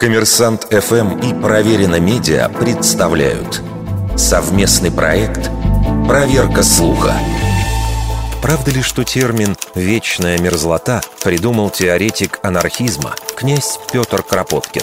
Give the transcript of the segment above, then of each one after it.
Коммерсант ФМ и Проверено Медиа представляют совместный проект «Проверка слуха». Правда ли, что термин «вечная мерзлота» придумал теоретик анархизма князь Петр Кропоткин?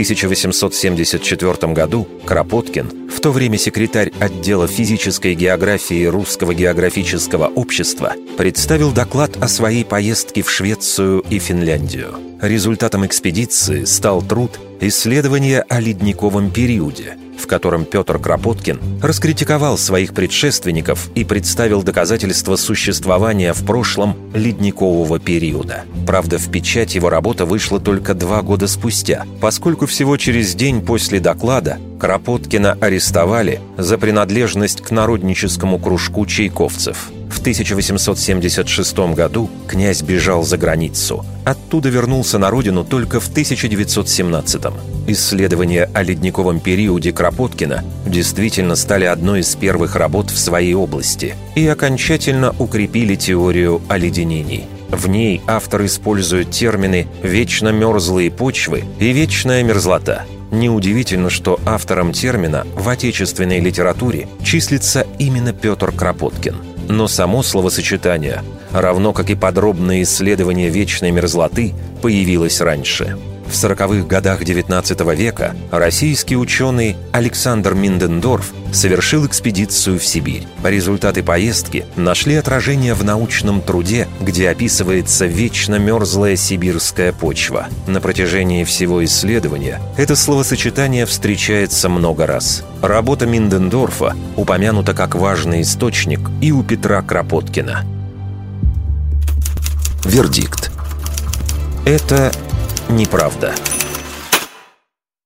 В 1874 году Кропоткин, в то время секретарь отдела физической географии Русского географического общества, представил доклад о своей поездке в Швецию и Финляндию. Результатом экспедиции стал труд «Исследование о ледниковом периоде», котором Петр Кропоткин раскритиковал своих предшественников и представил доказательства существования в прошлом ледникового периода. Правда, в печать его работа вышла только два года спустя, поскольку всего через день после доклада Кропоткина арестовали за принадлежность к народническому кружку чайковцев – в 1876 году князь бежал за границу. Оттуда вернулся на родину только в 1917 -м. Исследования о ледниковом периоде Кропоткина действительно стали одной из первых работ в своей области и окончательно укрепили теорию оледенений. В ней автор использует термины «вечно мерзлые почвы» и «вечная мерзлота». Неудивительно, что автором термина в отечественной литературе числится именно Петр Кропоткин – но само словосочетание, равно как и подробное исследование вечной мерзлоты, появилось раньше. В 40-х годах XIX века российский ученый Александр Миндендорф совершил экспедицию в Сибирь. Результаты поездки нашли отражение в научном труде, где описывается вечно мерзлая сибирская почва. На протяжении всего исследования это словосочетание встречается много раз. Работа Миндендорфа упомянута как важный источник и у Петра Кропоткина. Вердикт. Это неправда.